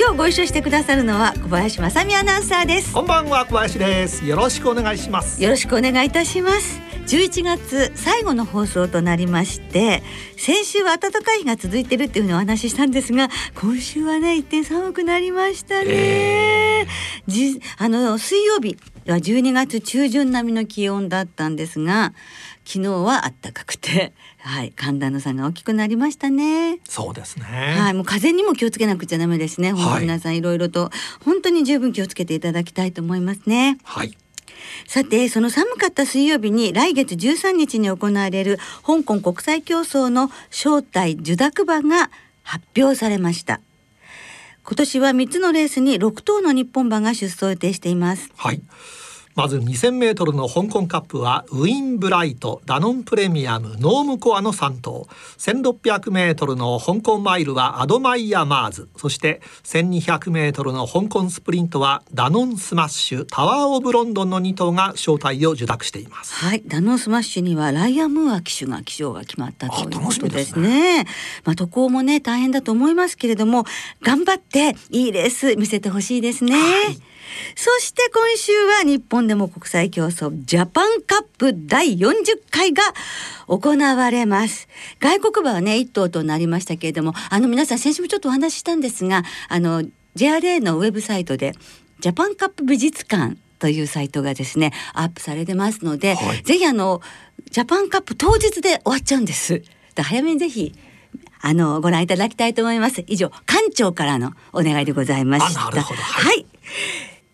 今日ご一緒してくださるのは小林正美アナウンサーです。こんばんは小林です。よろしくお願いします。よろしくお願いいたします。11月最後の放送となりまして先週は暖かい日が続いてるっていうふうにお話ししたんですが今週はね一点寒くなりましたね、えー、じ あの水曜日は12月中旬並みの気温だったんですが昨日は暖かくて はい寒暖の差が大きくなりましたね。そうですね。はいもう風にも気をつけなくちゃダメですね。本当皆さんいろいろと本当に十分気をつけていただきたいと思いますね。はい。さてその寒かった水曜日に来月13日に行われる香港国際競争の招待受諾馬が発表されました今年は3つのレースに6頭の日本馬が出走予定しています。はい。まず2000メートルの香港カップはウィンブライト、ダノンプレミアム、ノームコアの3頭。1600メートルの香港マイルはアドマイヤマーズ。そして1200メートルの香港スプリントはダノンスマッシュ、タワーオブロンドンの2頭が招待を受諾しています。はい、ダノンスマッシュにはライアンムーア騎手が騎乗が決まったということですね。すねまあ渡航もね大変だと思いますけれども、頑張っていいレース見せてほしいですね。はいそして今週は日本でも国際競走ジャパンカップ第40回が行われます。外国馬はね、1頭となりましたけれども、あの皆さん先週もちょっとお話ししたんですが、あの JRA のウェブサイトでジャパンカップ美術館というサイトがですねアップされてますので、はい、ぜひあのジャパンカップ当日で終わっちゃうんです。早めにぜひあのご覧いただきたいと思います。以上館長からのお願いでございました。はい、はい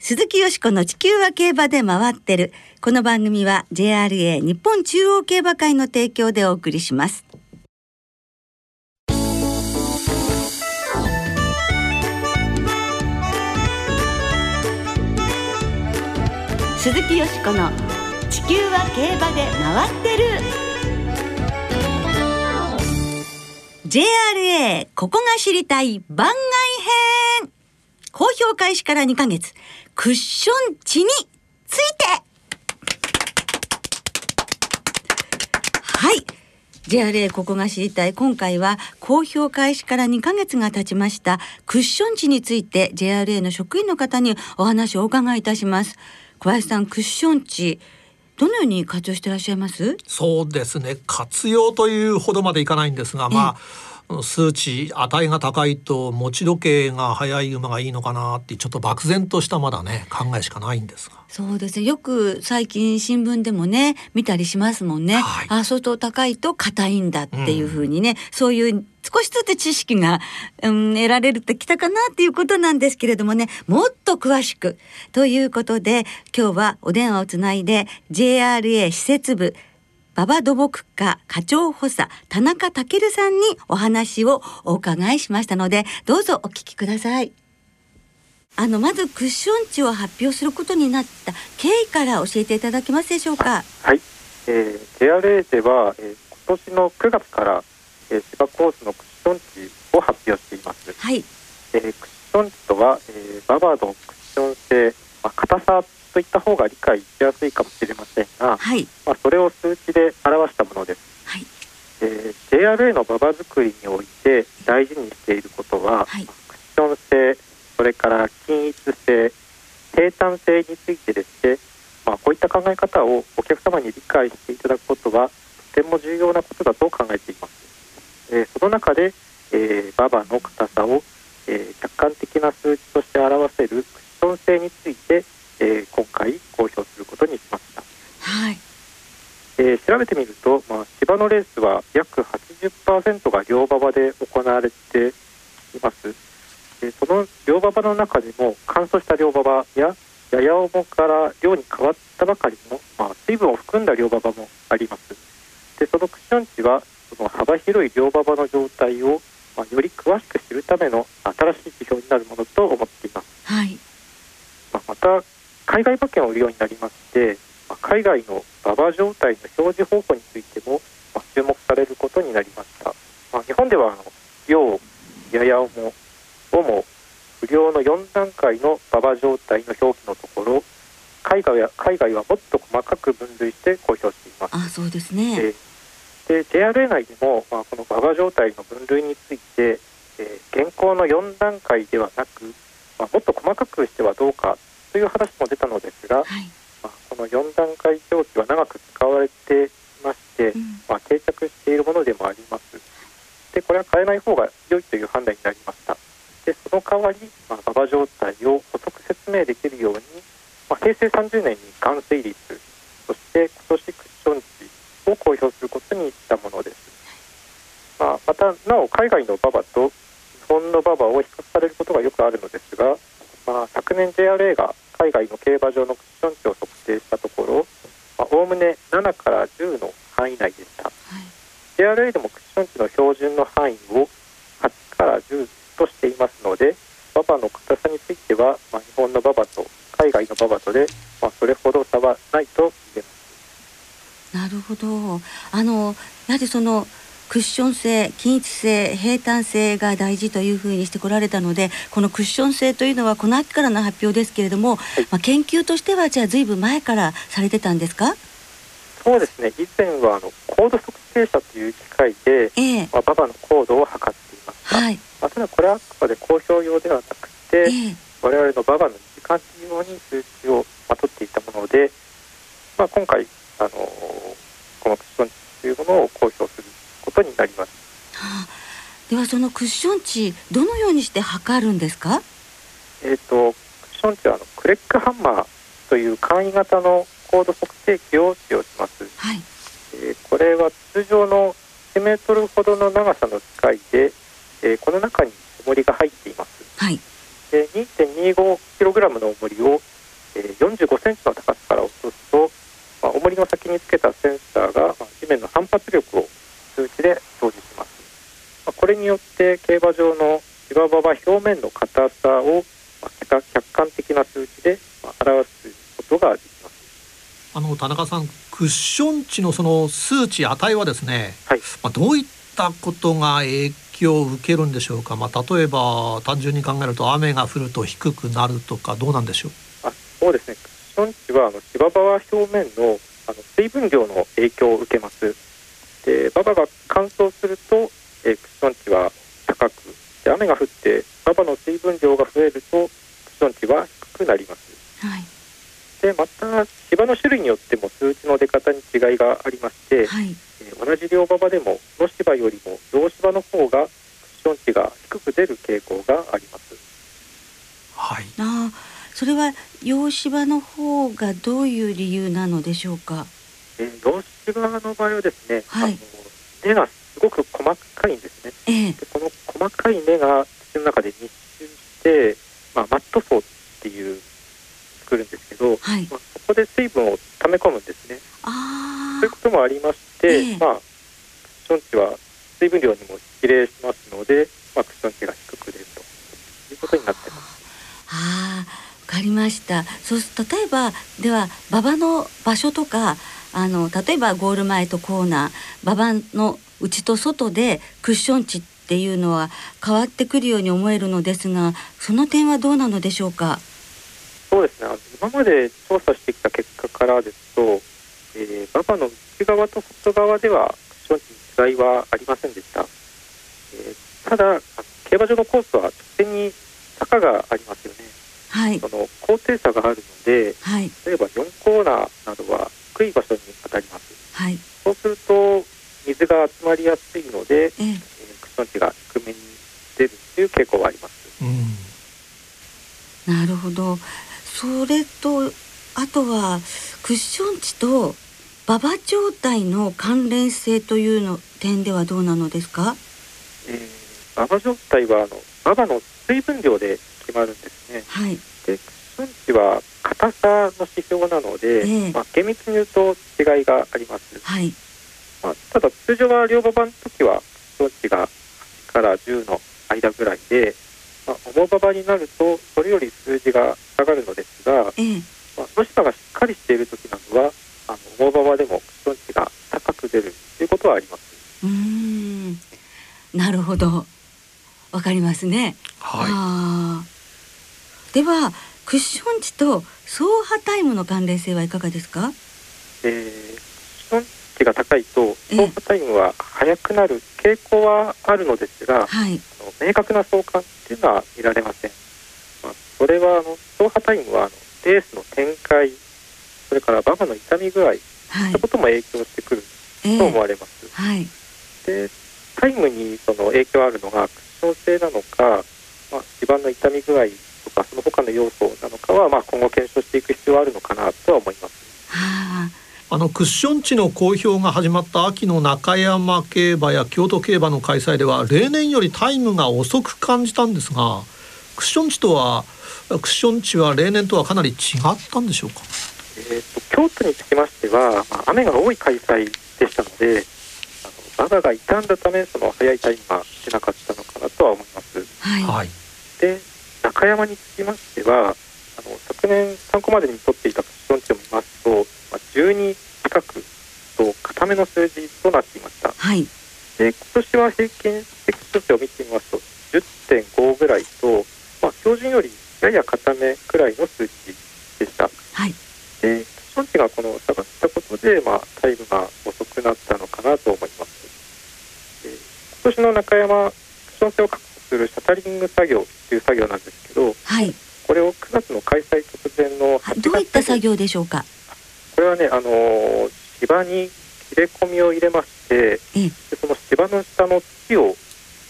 鈴木よしこの地球は競馬で回ってる。この番組は JRA 日本中央競馬会の提供でお送りします。鈴木よしこの地球は競馬で回ってる。JRA ここが知りたい番外編公表開始から2ヶ月クッション値について。はい。JRA ここが知りたい。今回は公表開始から2ヶ月が経ちました。クッション値について JRA の職員の方にお話をお伺いいたします。小林さんクッション値どのように活用していらっしゃいます？そうですね。活用というほどまでいかないんですがまあ数値値が高いと持ち時計が速い馬がいいのかなってちょっと漠然としたまだね考えしかないんですがそうですねよく最近新聞でもね見たりしますもんね、はい、あ相当高いと硬いんだっていうふうにね、うん、そういう少しずつ知識が、うん、得られるってきたかなっていうことなんですけれどもねもっと詳しくということで今日はお電話をつないで JRA 施設部馬場土木課課長補佐田中健さんにお話をお伺いしましたのでどうぞお聞きください。あのまずクッション値を発表することになった経緯から教えていただけますでしょうか？はい、えー、JRA では、えー、今年の9月から、えー、芝コースのクッション値を発表しています。はい、えー、クッション値とは、えー、ババードクッション性、まあ、硬さといった方が理解しやすいかもしれませんが、はい、まあ、それを数値で表したものです。はいえー、JRA の馬場作りにおいて大事にしていることは、はい、クッション性それから均一性平坦性についてですね、まあ、こういった考え方をお客様に理解していただくことはとても重要なことだと考えています。えー、その中で、えー、馬場の硬さを、えー、客観的な数値として表せるクッション性についてえー、今回公表することにしました。はい。えー、調べてみると、まあ、芝のレースは約80%が両馬場で行われています。でその両馬場の中でも乾燥した両馬場ややや重から量に変わったばかりの、まあ、水分を含んだ両馬場もあります。でそのクッション値はその幅広い両馬場の状態を、まあ、より詳しく知るための新しい指標になるものと思っています。はいまあ、また海外馬券を売るようになりましてまあ、海外の馬場状態の表示方法についても、まあ、注目されることになりました、まあ、日本ではあの陽やや重重不良の4段階の馬場状態の表記のところ海外は海外はもっと細かく分類して公表しています。あそうですね、えー、で JRA 内でも、まあ、この馬場状態の分類について、えー、現行の4段階ではなく、まあ、もっと細かくしてはどうかという話も出たのですが、はい、まあ、この4段階表記は長く使われていまして、うん、まあ、定着しているものでもあります。でこれは変えない方が良いという判断になりました。でその代わり、まあ、馬場状態を補足説明できるようにまあ、平成30年に含水率そして今年クッション値を公表することにしたものです、まあ、またなお海外の馬場と日本の馬場を比較されることがよくあるのですが、まあ、昨年 JRA が海外の競馬場のクッション値を測定したところおおむね7から10の範囲内でした、はい、JRA でもクッション値の標準の範囲を8から10としていますので馬場の硬さについては、まあ、日本の馬場と海外のババトで、まあ、それほど差はないと言えますなるほどあのやはりそのクッション性均一性平坦性が大事というふうにしてこられたのでこのクッション性というのはこの秋からの発表ですけれども、はい、まあ、研究としてはじゃあずいぶん前からされてたんですか？そうですね。以前はあの高度測定車という機械で、えー、まあ、ババの高度を測っていました、はい。まあ、ただこれはあくまで公表用ではなくて、えー、我々のババの感じように数値を、まあ、取っていたもので、まあ、今回あのこのクッション値というものを公表することになります。はあ、ではそのクッション値どのようにして測るんですか？えっ、ー、とクッション値はあのクレックハンマーという簡易型の高度測定器を使用します。はい。えー、これは通常の1メートルほどの長さの機械で、えー、この中に重りが入っています。はい。で 2.25kg の重りを、えー、45センチの高さから落とすと、まあ、重りの先につけたセンサーが、まあ、地面の反発力を数値で表示します、まあ、これによって競馬場の芝場は表面の硬さを、まあ、客観的な数値で、まあ、表すことができます。あの田中さんクッション値のその数値値はですね、はい。まあ、どういったことが影響を受けるんでしょうか、まあ、例えば単純に考えると雨が降ると低くなるとかどうなんでしょう？あそうですね。クッション値はあの芝場は表面のあの水分量の影響を受けます。で馬場が乾燥すると、えー、クッション値は高くで雨が降って馬場の水分量が増えるとクッション値は低くなります、はい、でまた芝の種類によっても数値の出方に違いがありまして、はい同じ両馬場でも野芝よりも洋芝の方がクッション値が低く出る傾向があります。はい。あそれは洋芝の方がどういう理由なのでしょうか？えー、洋芝の場合はですね、はい、あの根がすごく細かいんですね。えー、でこの細かい根が土の中で密集して、まあ、マット層っていう作るんですけど、はい、まあ、そこで水分を溜め込むんですね。あそういうこともありまし、えー、まあクッション値は水分量にも比例しますので、まあ、クッション値が低く出るということになってます。あわかりました。そう例えばでは馬場の場所とかあの例えばゴール前とコーナー馬場の内と外でクッション値っていうのは変わってくるように思えるのですがその点はどうなのでしょうか？そうですね。今まで調査してきた結果からですと、えー、馬場の内側と外側ではクッションに違いはありませんでした、えー、ただ競馬場のコースは直線に坂がありますよね、はい、その高低差があるので、はい、例えば4コーナーなどは低い場所に当たります、はい、そうすると水が集まりやすいので、えー、クッション値が低めに出るという傾向はあります、うん、なるほど。それとあとはクッション値と馬場状態の関連性というの点ではどうなのですか、えー、馬場状態はあの馬場の水分量で決まるんですね。はい、で数値は硬さの指標なので、えー、まあ、厳密に言うと違いがあります。はいまあ、ただ通常は両馬場の時は数値が8から10の間ぐらいで、まあ、重馬場になるとそれより数字が下がるのですが、えーまあ、野芝がしっかりしている時などは重馬場でもクッション値が高く出るということはあります。うんなるほどわかりますね。はい。ではクッション値と走破タイムの関連性はいかがですか？えー、クッション値が高いと走破タイムは速くなる傾向はあるのですが、はい、あの明確な相関っていうのは見られません。まあ、それはあの走破タイムはあのレースの展開、それから馬場の痛み具合、はい、そういったことも影響してくると思われます。えー、はい、でタイムにその影響あるのがクッション性なのか、まあ、地盤の痛み具合とかその他の要素なのかは、まあ、今後検証していく必要はあるのかなとは思います。はああのクッション値の公表が始まった秋の中山競馬や京都競馬の開催では例年よりタイムが遅く感じたんですがクッション値とはクッション値は例年とはかなり違ったんでしょうか、えーと、京都につきましては、まあ、雨が多い開催でしたのであの馬場が傷んだためその早いタイムが出なかったのかなとは思います。はい、で中山につきましてはあの昨年参考までに取っていたの数字となっていました。はい、で今年は平均的数値を見てみますと10.5ぐらいと、まあ、標準よりやや固めくらいの数値でした。はい、で基準値がこの下がったことで、まあ、タイムが遅くなったのかなと思います。で今年の中山クッション性を確保するシャタリング作業という作業なんですけど、はい、これを9月の開催直前のどういった作業でしょうか？これはねあの芝に込みを入れまして、でその芝の下の土を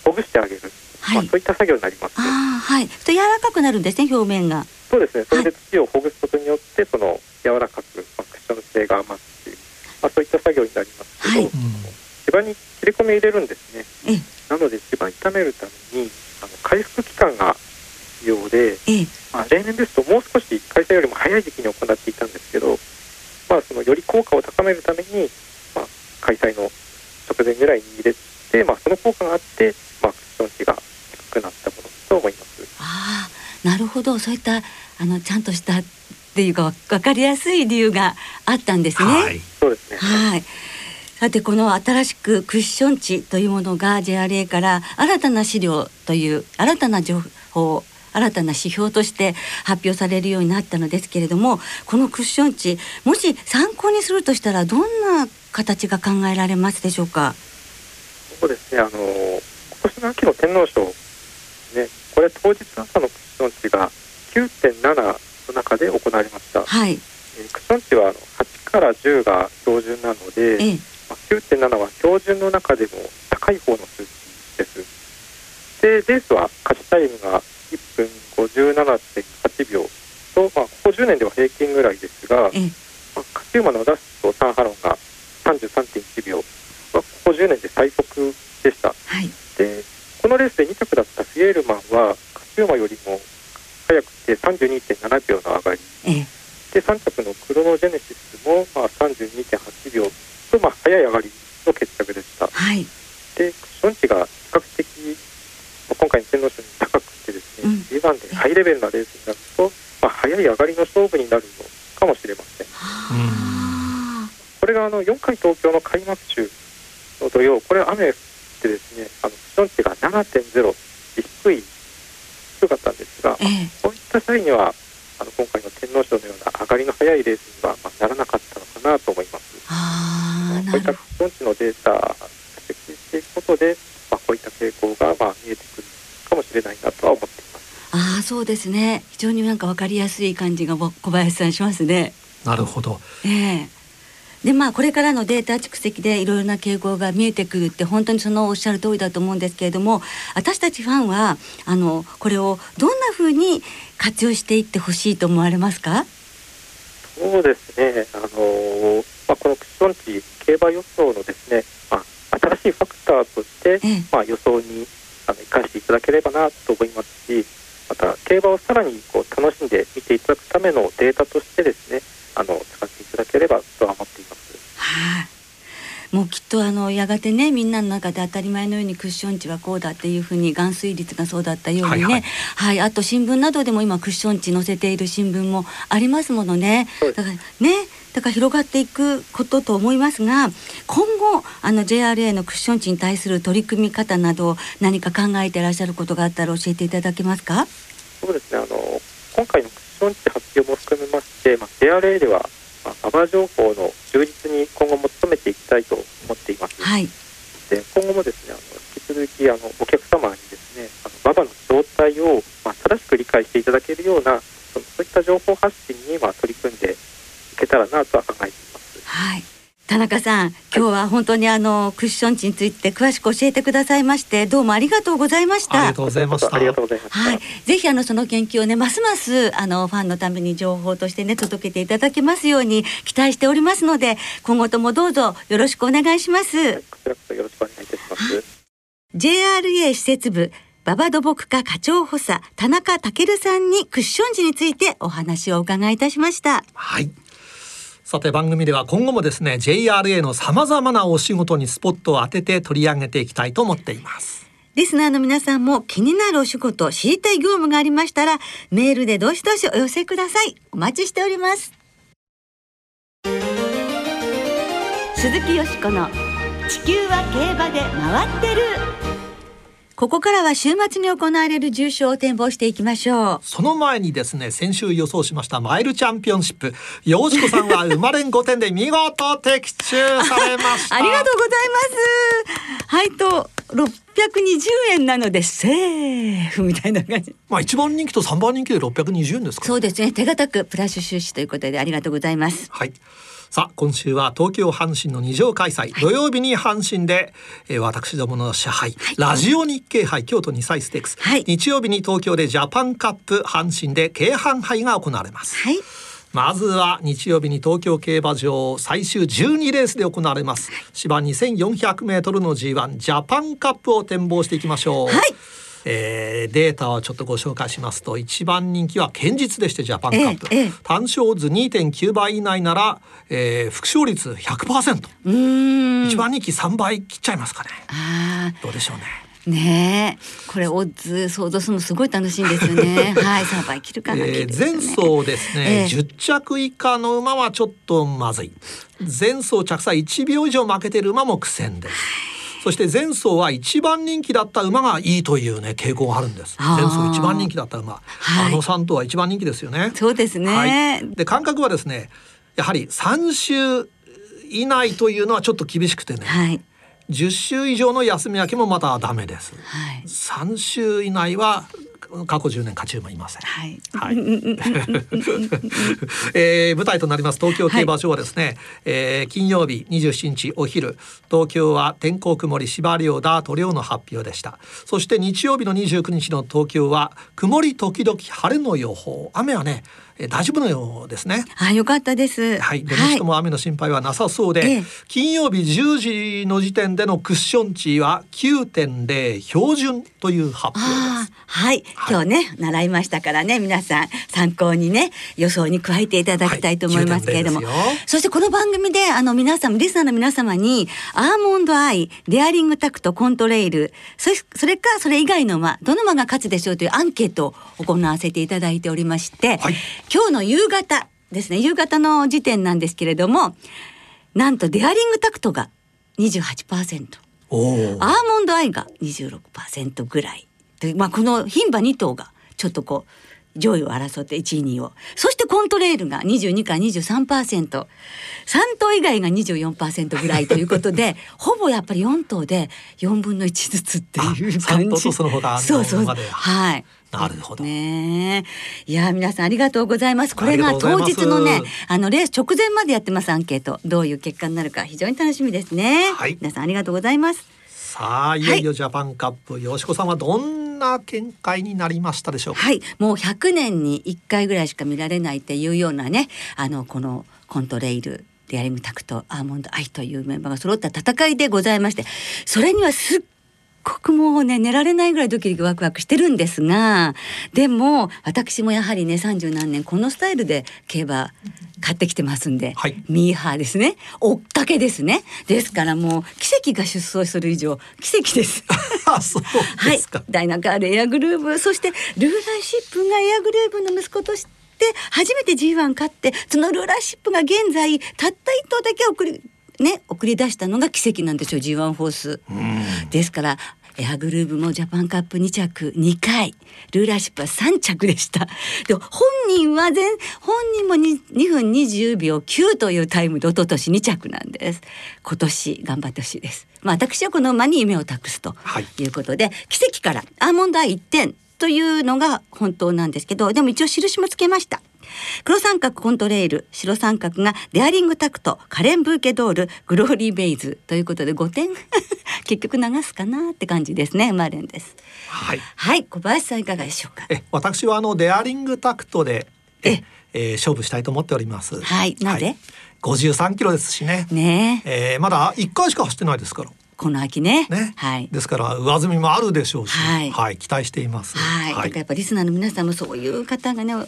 ほぐしてあげるはい、まあ、そういった作業になります、ね、あはい。と柔らかくなるんですね表面が。そうですね。それで土をほぐすことによって、その柔らかく、まあ、クッション性が増すという、まあ、そういった作業になりますけど、はい、芝に切れ込み入れるんですね。なので芝炒めるためにあの回復期間が必要で、まあ、例年ですともう少し開催よりも早い時期に行っていたんですけど、まあ、そのより効果を高めるために、まあ、開催の直前ぐらいに入れて、まあ、その効果があって、まあ、クッション値がくなったものと思います。ああ、なるほど、そういったあのちゃんとしたっていうかわかりやすい理由があったんですね。はい、そうですね。はい。さてこの新しくクッション値というものが JRA から新たな資料という新たな情報新たな指標として発表されるようになったのですけれどもこのクッション値もし参考にするとしたらどんな形が考えられますでしょうか？そうですねあの今年の秋の天皇賞ね、これ当日朝のクッション値が9.7の中で行われました。はい。えー、クッション値はあの8から10が標準なので、ええまあ、9.7は標準の中でも高い方の数値です。で、レースは勝ちタイムが1分57.8秒と、まあ、ここ10年では平均ぐらいですが、ええまあ、勝ち馬のラスト3ハロンが33.1秒、まあ、ここ10年で最速でした。はい、のレースで2着だったフィエールマンは勝ち馬よりも速くて32.7秒の上がり、ええ、で3着のクロノジェネシスもまあ32.8秒とまあ速い上がりの決着でした。はい、でクッション値が比較的、まあ、今回の天皇賞に高くてですね、うん、G1 でハイレベルなレースになると、まあ、速い上がりの勝負になるのかもしれません。これがあの4回東京の開幕週の土曜これ雨ってですねあのクッション値が7.0低い低かったんですが、ええ、そういった際にはあの今回の天皇賞のような上がりの速いレースには、まあ、ならなかったのかなと思います。あこういったのデータが設計していくことで、まあ、こういった傾向が、まあ、見えてくるかもしれないなとは思っています。ああそうですね非常になんか分かりやすい感じが小林さんしますね。なるほど。ええでまあこれからのデータ蓄積でいろいろな傾向が見えてくるって本当にそのおっしゃる通りだと思うんですけれども私たちファンはあのこれをどんなふうに活用していってほしいと思われますか？そうですねあの、まあ、このクッション値競馬予想のですね、まあ、新しいファクターとして、ええ、まあ、予想にあの生かしていただければなと思いますしまた競馬をさらにこう楽しんで見ていただくためのデータとしてですねあの使っていただければとは思っています。はい、もうきっとあのやがてねみんなの中で当たり前のようにクッション値はこうだっていうふうに含水率がそうだったようにね、はい、はい。はい、あと新聞などでも今クッション値載せている新聞もありますものね。だからねだから広がっていくことと思いますが今後あの JRA のクッション値に対する取り組み方など何か考えていらっしゃることがあったら教えていただけますか？そうですね。あの今回のクッション値発表も含めまして、まあ、JRA ではまあ、馬場情報の充実に今後も努めていきたいと思っています。はい、で今後もですねあの引き続きあのお客様にですねあの馬場の状態を、まあ、正しく理解していただけるようなそのそういった情報発信に、まあ、取り組んでいけたらなとは考えています。はい田中さん、今日は本当にあのクッション値について詳しく教えてくださいましてどうもありがとうございました。ありがとうございました。ありがとうございました。はい、ぜひあのその研究をねますますあのファンのために情報としてね届けていただけますように期待しておりますので今後ともどうぞよろしくお願いします。こちらこそよろしくお願いいたします。JRA 施設部馬場土木課課長補佐田中健さんにクッション時についてお話を伺いいたしました。はい。さて番組では今後もですね JRA のさまざまなお仕事にスポットを当てて取り上げていきたいと思っています。リスナーの皆さんも気になるお仕事知りたい業務がありましたらメールでどしどしお寄せください。お待ちしております。鈴木よしこの地球は競馬で回ってるここからは週末に行われる重賞を展望していきましょう。その前にですね、先週予想しましたマイルチャンピオンシップ、よしこさんは生まれん5点で見事的中されました。ありがとうございます。はいと、620円なのでセーフみたいな感じ。まあ一番人気と3番人気で620円ですか、そうですね。手堅くプラス出資ということでありがとうございます。はい。さあ今週は東京阪神の二条開催、はい、土曜日に阪神で、えー、私どもの支配、はい、ラジオ日経杯京都2歳ステークス、はい、日曜日に東京でジャパンカップ阪神で京阪杯が行われます。まずは日曜日に東京競馬場最終12レースで行われます。芝2400メートルの G1 ジャパンカップを展望していきましょう。はいえー、データをちょっとご紹介しますと一番人気は堅実でしてジャパンカップ、ええ、単勝図2.9倍以内なら、えー、副勝率100%一番人気3倍切っちゃいますかね。どうでしょうね。ねえ。これオッズ想像するのすごい楽しいんですよね。はい3倍切るかな、えー、前走ですね、えー、10着以下の馬はちょっとまずい。前走着差1秒以上負けてる馬も苦戦です、そして前走は一番人気だった馬がいいというね傾向があるんです。前走一番人気だった馬、はい、あの3頭は一番人気ですよね。そうですね、はい、で感覚はですねやはり3週以内というのはちょっと厳しくてね、はい、10週以上の休み明けもまたダメです、はい、3週以内は過去10年勝ち馬いません。はい。はい。えー、舞台となります東京競馬場はですね、はい、えー、金曜日27日お昼東京は天候曇り芝涼ダート量の発表でした。そして日曜日の29日の東京は曇り時々晴れの予報。雨はねえ大丈夫のようですね。あ、よかったです。はい、どの人も雨の心配はなさそうで、はい、金曜日10時の時点でのクッション値は9.0標準という発表です。はい、今日ね、習いましたからね、皆さん参考にね、予想に加えていただきたいと思いますけれども、はい、そしてこの番組であの皆さんリスナーの皆様にアーモンドアイ、デアリングタクト、コントレイル、それそれかそれ以外の馬、どの馬が勝つでしょうというアンケートを行わせていただいておりまして、はい。今日の夕方ですね夕方の時点なんですけれどもなんとデアリングタクトが28%アーモンドアイが26%ぐらいで、まあ、この牝馬2頭がちょっとこう上位を争って1位2位を。そしてコントレールが22から 23%3 頭以外が24%ぐらいということで ほぼやっぱり4頭で4分の1ずつっていう感じ。そうそうはい。なるほど。ね。いや皆さんありがとうございます。これが当日のねあのレース直前までやってますアンケート。どういう結果になるか非常に楽しみですね。はい、皆さんありがとうございます。さあいよいよジャパンカップ、はい、よしこさんはどんな見解になりましたでしょうか？はい、もう100年に1回ぐらいしか見られないっていうようなねあのこのコントレイルデアリムタクトアーモンドアイというメンバーが揃った戦いでございましてそれにはすっごくもうね寝られないぐらいドキドキワクワクしてるんですがでも私もやはりね三十何年このスタイルで競馬買ってきてますんで、はい、ミーハーですね。追っかけですね。ですからもう奇跡が出走する以上奇跡です。はい。ダイナカールエアグルーブ。そしてルーラーシップがエアグルーブの息子として初めて G1 勝ってそのルーラーシップが現在たった一頭だけ送りね送り出したのが奇跡なんですよ G1 フォース。ですからエアグルーブもジャパンカップ2着2回。ルーラーシップは3着でした。で本人は全本人も 2, 2分20秒9というタイムで一昨年2着なんです。今年頑張ってほしいです。まあ私はこの馬に夢を託すとい。うことで、はい、奇跡からアーモンドアイ1点というのが本当なんですけどでも一応印もつけました黒三角コントレイル白三角がデアリングタクトカレンブーケドールグローリーベイズということで5点 結局流すかなって感じですねマレンです。はい、はい、小林さんいかがでしょうか？え私はあのデアリングタクトでええー、勝負したいと思っております。はいなぜ、はい、53キロですしね。ねえ。ー、まだ1回しか走ってないですからこの秋ね。ね。はい。ですから上積みもあるでしょうし、はい、はい、期待しています。はい。はい、やっぱリスナーの皆さんもそういう方がね、お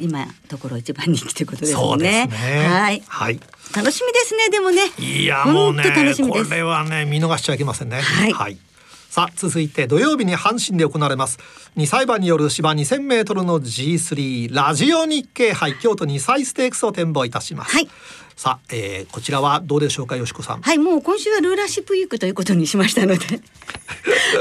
今ところ一番人気ということですね。そうですね。はい。はい。楽しみですね。でもね。いやもうね、これはね見逃しちゃいけませんね。はい。はいさあ続いて土曜日に阪神で行われます2歳馬による芝2000メートルの G3 ラジオ日経杯京都2歳ステークスを展望いたします、はい、さあ、えー、こちらはどうでしょうかよしこさん。はいもう今週はルーラーシップウィークということにしましたので。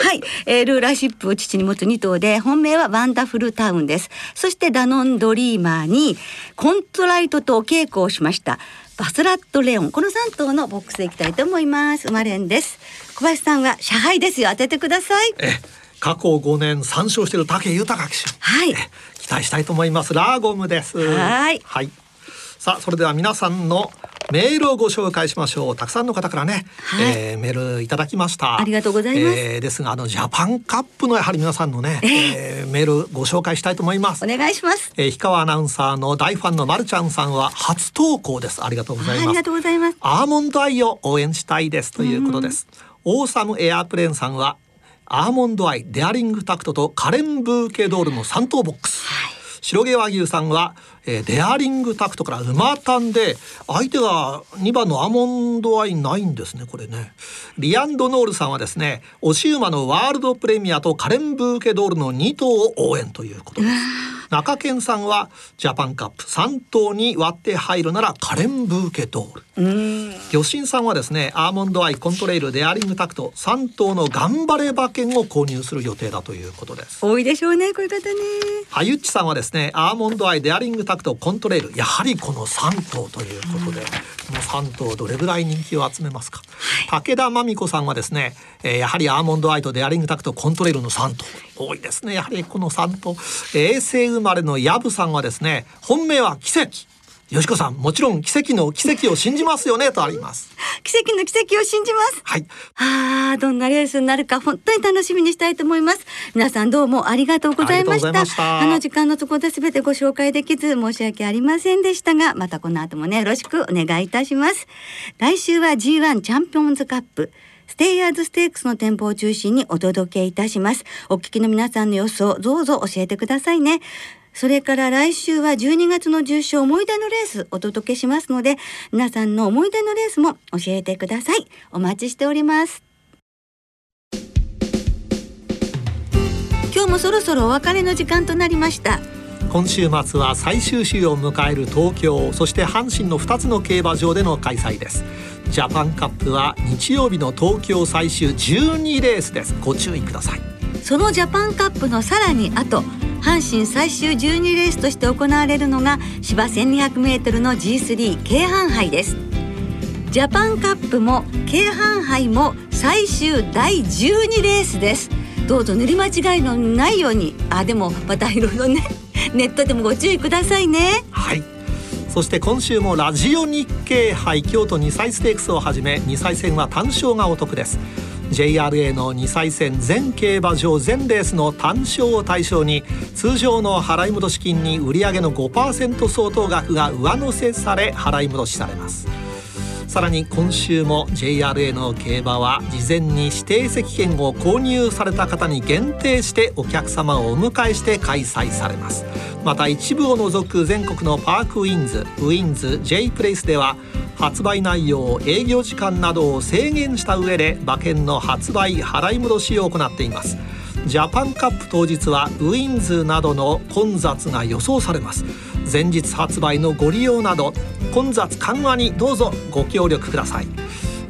はい、えー、ルーラーシップを父に持つ2頭で本命はワンダフルタウンです。そしてダノンドリーマーにコントライトと稽古をしました。バスラットレオン。この3頭のボックスでいきたいと思います。生まれんです。小林さんは車配ですよ。当ててください。え過去5年3勝している武豊騎手。はい。期待したいと思います。ラーゴムです。はい。はいさあそれでは皆さんのメールをご紹介しましょう。たくさんの方からね、はい、えー、メールいただきました。ありがとうございます、えー、ですがあのジャパンカップのやはり皆さんのね、えー、えー、メールご紹介したいと思います。お願いします、えー、氷川アナウンサーの大ファンのまるちゃんさんは初投稿です。ありがとうございます。ありがとうございます。アーモンドアイを応援したいですということです。オーサムエアプレーンさんはアーモンドアイデアリングタクトとカレンブーケドールの3等ボックス、はい白毛和牛さんは、えー、デアリングタクトから馬単で相手が2番のアモンドアイないんですねこれね。リアンドノールさんはですね押し馬のワールドプレミアとカレンブーケドールの2頭を応援ということです。中堅さんはジャパンカップ3頭に割って入るならカレンブーケドール魚心さんはですねアーモンドアイコントレイルデアリングタクト3頭の頑張れ馬券を購入する予定だということです。多いでしょうねこういう方ね。あゆっちさんはですねアーモンドアイデアリングタクトコントレイル。やはりこの3頭ということで、この3頭どれぐらい人気を集めますか、はい、武田真美子さんはですね、えー、やはりアーモンドアイとデアリングタクトコントレイルの3頭多いですねやはりこの3頭衛星生まれのヤブさんはですね本命は奇跡よしこさん、もちろん奇跡の奇跡を信じますよねとあります。奇跡の奇跡を信じます。はい。ああ、どんなレースになるか本当に楽しみにしたいと思います。皆さんどうもありがとうございました。したあの時間のところで全てご紹介できず申し訳ありませんでしたが、またこの後もね、よろしくお願いいたします。来週は G1 チャンピオンズカップ。ステイヤーズステークスの展望を中心にお届けいたします。お聞きの皆さんの様子をどうぞ教えてくださいね。それから来週は12月の重賞思い出のレースお届けしますので、皆さんの思い出のレースも教えてください。お待ちしております。今日もそろそろお別れの時間となりました。今週末は最終週を迎える東京そして阪神の2つの競馬場での開催ですジャパンカップは日曜日の東京最終12レースです。ご注意ください。そのジャパンカップのさらに後阪神最終12レースとして行われるのが芝 1200m の G3 京阪杯です。ジャパンカップも京阪杯も最終第12レースです。どうぞ塗り間違いのないように。あでもまたいろいろね。ネットでもご注意くださいね。はいそして今週もラジオ日経杯京都2歳ステークスをはじめ2歳戦は単勝がお得です。JRA の2歳戦全競馬場全レースの単勝を対象に通常の払い戻し金に売上の5%相当額が上乗せされ払い戻しされます。さらに今週も JRA の競馬は事前に指定席券を購入された方に限定してお客様をお迎えして開催されます。また一部を除く全国のパークウィンズウィンズ J プレイスでは発売内容営業時間などを制限した上で馬券の発売払い戻しを行っています。ジャパンカップ当日はウィンズなどの混雑が予想されます。前日発売のご利用など混雑緩和にどうぞご協力ください。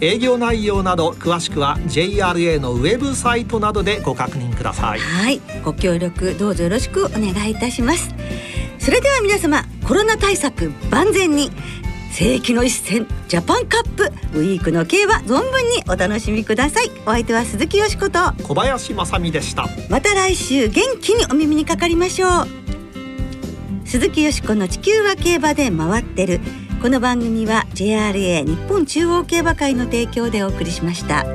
営業内容など詳しくは JRA のウェブサイトなどでご確認ください。はい。ご協力どうぞよろしくお願いいたします。それでは皆様コロナ対策万全に。世紀の一戦ジャパンカップウィークの競馬存分にお楽しみください。お相手は鈴木よしこと。小林正美でした。また来週元気にお耳にかかりましょう。鈴木よしこの地球は競馬で回ってる。この番組は JRA 日本中央競馬会の提供でお送りしました。